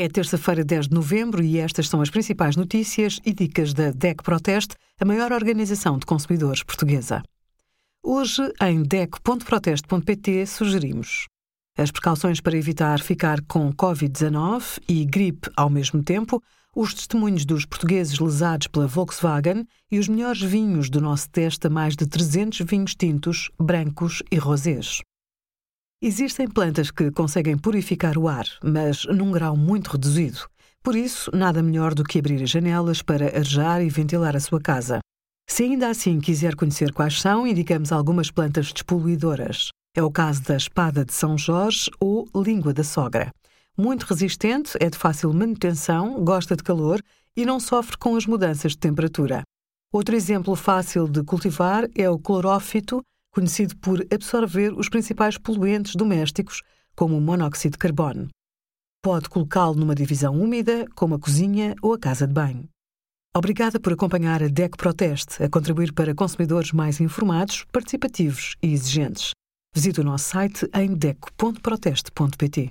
É terça-feira, 10 de novembro, e estas são as principais notícias e dicas da DEC Proteste, a maior organização de consumidores portuguesa. Hoje, em DEC.proteste.pt, sugerimos as precauções para evitar ficar com Covid-19 e gripe ao mesmo tempo, os testemunhos dos portugueses lesados pela Volkswagen e os melhores vinhos do nosso teste a mais de 300 vinhos tintos, brancos e rosés. Existem plantas que conseguem purificar o ar, mas num grau muito reduzido. Por isso, nada melhor do que abrir as janelas para arejar e ventilar a sua casa. Se ainda assim quiser conhecer quais são, indicamos algumas plantas despoluidoras. É o caso da espada de São Jorge ou língua da sogra. Muito resistente, é de fácil manutenção, gosta de calor e não sofre com as mudanças de temperatura. Outro exemplo fácil de cultivar é o clorófito, conhecido por absorver os principais poluentes domésticos, como o monóxido de carbono. Pode colocá-lo numa divisão úmida, como a cozinha ou a casa de banho. Obrigada por acompanhar a DEC Proteste, a contribuir para consumidores mais informados, participativos e exigentes. Visite o nosso site em deco.proteste.pt.